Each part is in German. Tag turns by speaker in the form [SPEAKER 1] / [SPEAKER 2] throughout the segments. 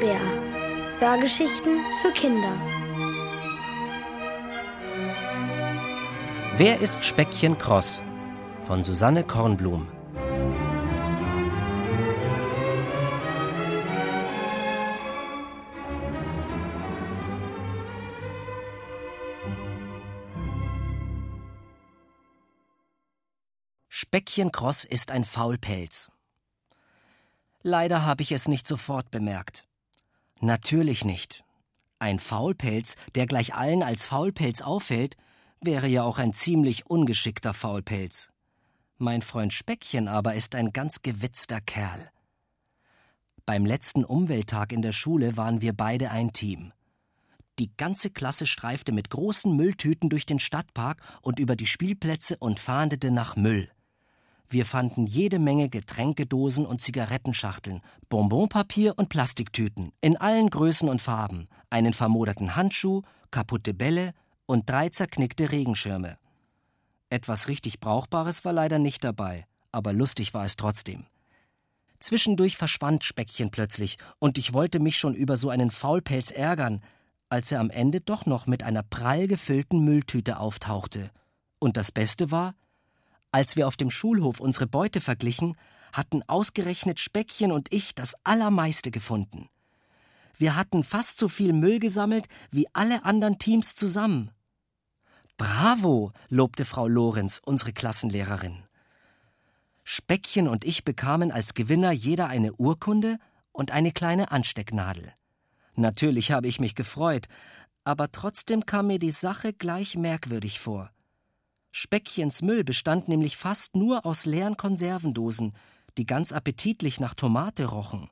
[SPEAKER 1] Bär. Hörgeschichten für Kinder.
[SPEAKER 2] Wer ist Speckchen Kross? Von Susanne Kornblum. Speckchen Kross ist ein Faulpelz. Leider habe ich es nicht sofort bemerkt. Natürlich nicht. Ein Faulpelz, der gleich allen als Faulpelz auffällt, wäre ja auch ein ziemlich ungeschickter Faulpelz. Mein Freund Speckchen aber ist ein ganz gewitzter Kerl. Beim letzten Umwelttag in der Schule waren wir beide ein Team. Die ganze Klasse streifte mit großen Mülltüten durch den Stadtpark und über die Spielplätze und fahndete nach Müll. Wir fanden jede Menge Getränkedosen und Zigarettenschachteln, Bonbonpapier und Plastiktüten in allen Größen und Farben, einen vermoderten Handschuh, kaputte Bälle und drei zerknickte Regenschirme. Etwas richtig Brauchbares war leider nicht dabei, aber lustig war es trotzdem. Zwischendurch verschwand Speckchen plötzlich, und ich wollte mich schon über so einen Faulpelz ärgern, als er am Ende doch noch mit einer prall gefüllten Mülltüte auftauchte. Und das Beste war, als wir auf dem Schulhof unsere Beute verglichen, hatten ausgerechnet Speckchen und ich das Allermeiste gefunden. Wir hatten fast so viel Müll gesammelt wie alle anderen Teams zusammen. Bravo, lobte Frau Lorenz, unsere Klassenlehrerin. Speckchen und ich bekamen als Gewinner jeder eine Urkunde und eine kleine Anstecknadel. Natürlich habe ich mich gefreut, aber trotzdem kam mir die Sache gleich merkwürdig vor. Speckchens Müll bestand nämlich fast nur aus leeren Konservendosen, die ganz appetitlich nach Tomate rochen.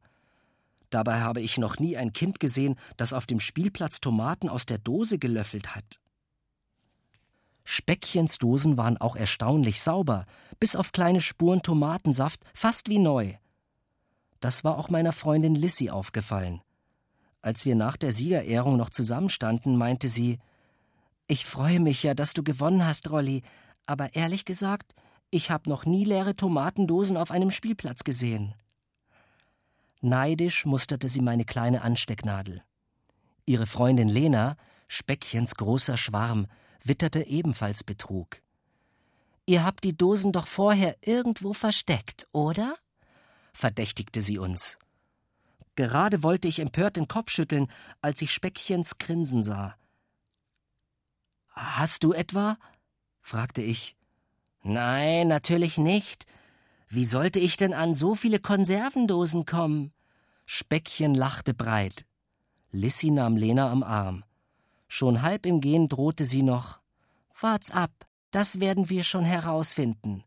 [SPEAKER 2] Dabei habe ich noch nie ein Kind gesehen, das auf dem Spielplatz Tomaten aus der Dose gelöffelt hat. Speckchens Dosen waren auch erstaunlich sauber, bis auf kleine Spuren Tomatensaft, fast wie neu. Das war auch meiner Freundin Lissy aufgefallen. Als wir nach der Siegerehrung noch zusammenstanden, meinte sie, ich freue mich ja, dass du gewonnen hast, Rolli, aber ehrlich gesagt, ich habe noch nie leere Tomatendosen auf einem Spielplatz gesehen. Neidisch musterte sie meine kleine Anstecknadel. Ihre Freundin Lena, Speckchens großer Schwarm, witterte ebenfalls Betrug. Ihr habt die Dosen doch vorher irgendwo versteckt, oder? verdächtigte sie uns. Gerade wollte ich empört den Kopf schütteln, als ich Speckchens Grinsen sah. Hast du etwa? fragte ich. Nein, natürlich nicht. Wie sollte ich denn an so viele Konservendosen kommen? Speckchen lachte breit. Lissy nahm Lena am Arm. Schon halb im Gehen drohte sie noch. Wart's ab, das werden wir schon herausfinden.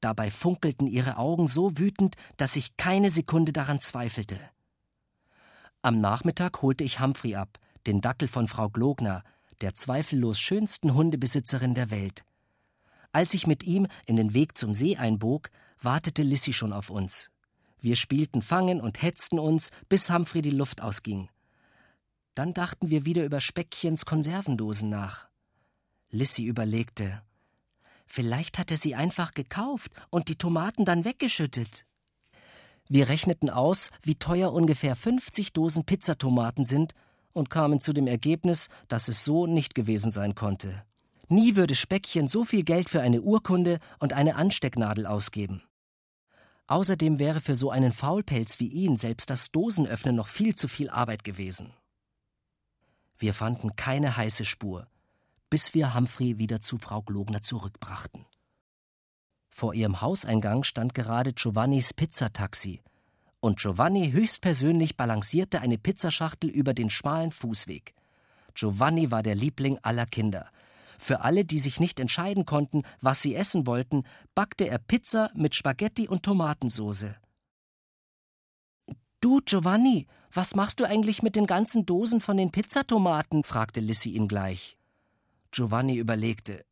[SPEAKER 2] Dabei funkelten ihre Augen so wütend, dass ich keine Sekunde daran zweifelte. Am Nachmittag holte ich Humphrey ab, den Dackel von Frau Glogner, der zweifellos schönsten Hundebesitzerin der Welt. Als ich mit ihm in den Weg zum See einbog, wartete Lissy schon auf uns. Wir spielten Fangen und hetzten uns, bis Humphrey die Luft ausging. Dann dachten wir wieder über Speckchens Konservendosen nach. Lissy überlegte. Vielleicht hat er sie einfach gekauft und die Tomaten dann weggeschüttet. Wir rechneten aus, wie teuer ungefähr 50 Dosen Pizzatomaten sind und kamen zu dem Ergebnis, dass es so nicht gewesen sein konnte. Nie würde Speckchen so viel Geld für eine Urkunde und eine Anstecknadel ausgeben. Außerdem wäre für so einen Faulpelz wie ihn selbst das Dosenöffnen noch viel zu viel Arbeit gewesen. Wir fanden keine heiße Spur, bis wir Humphrey wieder zu Frau Glogner zurückbrachten. Vor ihrem Hauseingang stand gerade Giovannis Pizzataxi, und Giovanni höchstpersönlich balancierte eine Pizzaschachtel über den schmalen Fußweg. Giovanni war der Liebling aller Kinder. Für alle, die sich nicht entscheiden konnten, was sie essen wollten, backte er Pizza mit Spaghetti und Tomatensoße. Du, Giovanni, was machst du eigentlich mit den ganzen Dosen von den Pizzatomaten? fragte Lissy ihn gleich. Giovanni überlegte.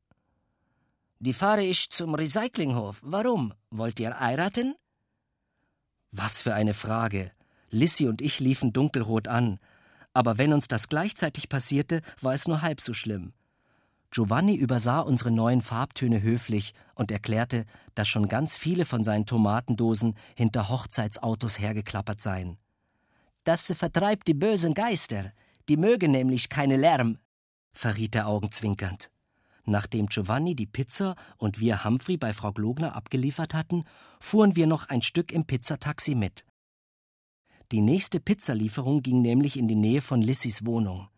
[SPEAKER 2] Die fahre ich zum Recyclinghof. Warum? Wollt ihr heiraten? Was für eine Frage. Lissy und ich liefen dunkelrot an. Aber wenn uns das gleichzeitig passierte, war es nur halb so schlimm. Giovanni übersah unsere neuen Farbtöne höflich und erklärte, dass schon ganz viele von seinen Tomatendosen hinter Hochzeitsautos hergeklappert seien. Das vertreibt die bösen Geister. Die mögen nämlich keine Lärm, verriet er augenzwinkernd. Nachdem Giovanni die Pizza und wir Humphrey bei Frau Glogner abgeliefert hatten, fuhren wir noch ein Stück im Pizzataxi mit. Die nächste Pizzalieferung ging nämlich in die Nähe von Lissys Wohnung.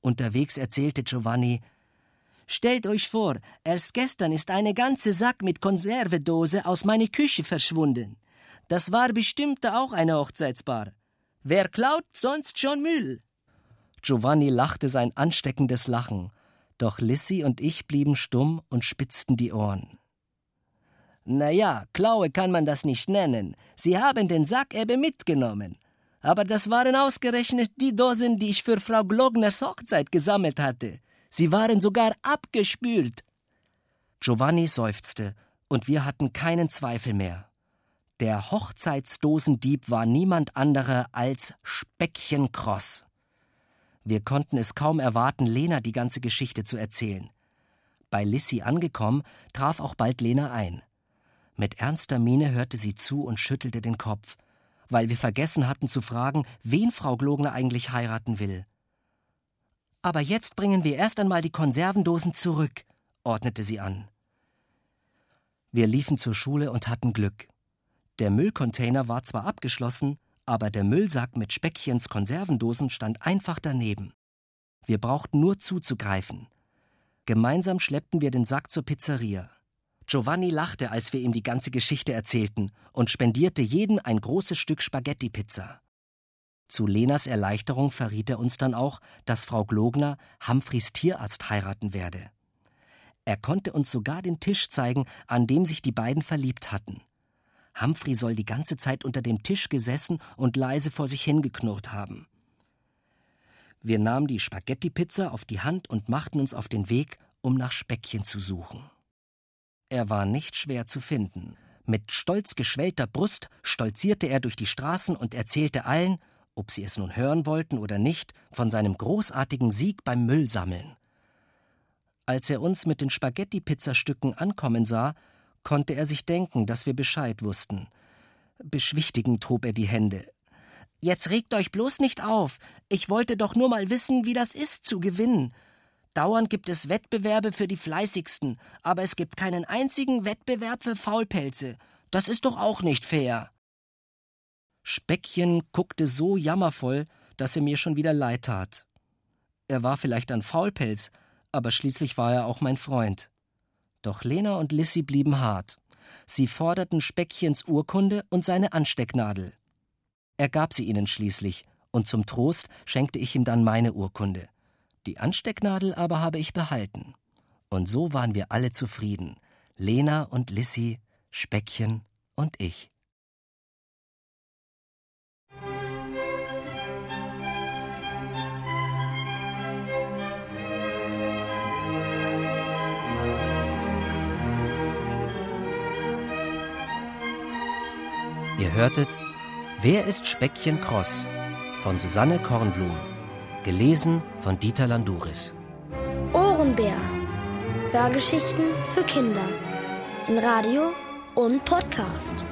[SPEAKER 2] Unterwegs erzählte Giovanni, Stellt euch vor, erst gestern ist eine ganze Sack mit Konservedose aus meiner Küche verschwunden. Das war bestimmt auch eine Hochzeitsbar. Wer klaut sonst schon Müll? Giovanni lachte sein ansteckendes Lachen, doch Lissy und ich blieben stumm und spitzten die Ohren. Na ja, Klaue kann man das nicht nennen. Sie haben den Sack eben mitgenommen. Aber das waren ausgerechnet die Dosen, die ich für Frau Glogners Hochzeit gesammelt hatte. Sie waren sogar abgespült. Giovanni seufzte, und wir hatten keinen Zweifel mehr. Der Hochzeitsdosendieb war niemand anderer als Speckchen Cross. Wir konnten es kaum erwarten, Lena die ganze Geschichte zu erzählen. Bei Lissy angekommen, traf auch bald Lena ein. Mit ernster Miene hörte sie zu und schüttelte den Kopf, weil wir vergessen hatten zu fragen, wen Frau Glogner eigentlich heiraten will. Aber jetzt bringen wir erst einmal die Konservendosen zurück, ordnete sie an. Wir liefen zur Schule und hatten Glück. Der Müllcontainer war zwar abgeschlossen, aber der Müllsack mit Speckchens Konservendosen stand einfach daneben. Wir brauchten nur zuzugreifen. Gemeinsam schleppten wir den Sack zur Pizzeria. Giovanni lachte, als wir ihm die ganze Geschichte erzählten und spendierte jeden ein großes Stück Spaghetti-Pizza. Zu Lenas Erleichterung verriet er uns dann auch, dass Frau Glogner Humphreys Tierarzt heiraten werde. Er konnte uns sogar den Tisch zeigen, an dem sich die beiden verliebt hatten. Humphrey soll die ganze Zeit unter dem Tisch gesessen und leise vor sich hingeknurrt haben. Wir nahmen die Spaghetti-Pizza auf die Hand und machten uns auf den Weg, um nach Speckchen zu suchen. Er war nicht schwer zu finden. Mit stolz geschwellter Brust stolzierte er durch die Straßen und erzählte allen, ob sie es nun hören wollten oder nicht, von seinem großartigen Sieg beim Müllsammeln. Als er uns mit den Spaghetti-Pizzastücken ankommen sah, konnte er sich denken, dass wir Bescheid wussten. Beschwichtigend hob er die Hände. Jetzt regt euch bloß nicht auf. Ich wollte doch nur mal wissen, wie das ist, zu gewinnen. Dauernd gibt es Wettbewerbe für die Fleißigsten, aber es gibt keinen einzigen Wettbewerb für Faulpelze. Das ist doch auch nicht fair. Speckchen guckte so jammervoll, dass er mir schon wieder leid tat. Er war vielleicht ein Faulpelz, aber schließlich war er auch mein Freund. Doch Lena und Lissy blieben hart. Sie forderten Speckchens Urkunde und seine Anstecknadel. Er gab sie ihnen schließlich, und zum Trost schenkte ich ihm dann meine Urkunde. Die Anstecknadel aber habe ich behalten. Und so waren wir alle zufrieden. Lena und Lissy, Speckchen und ich. Ihr hörtet Wer ist Speckchen Cross von Susanne Kornblum, gelesen von Dieter Landuris.
[SPEAKER 1] Ohrenbär. Hörgeschichten für Kinder in Radio und Podcast.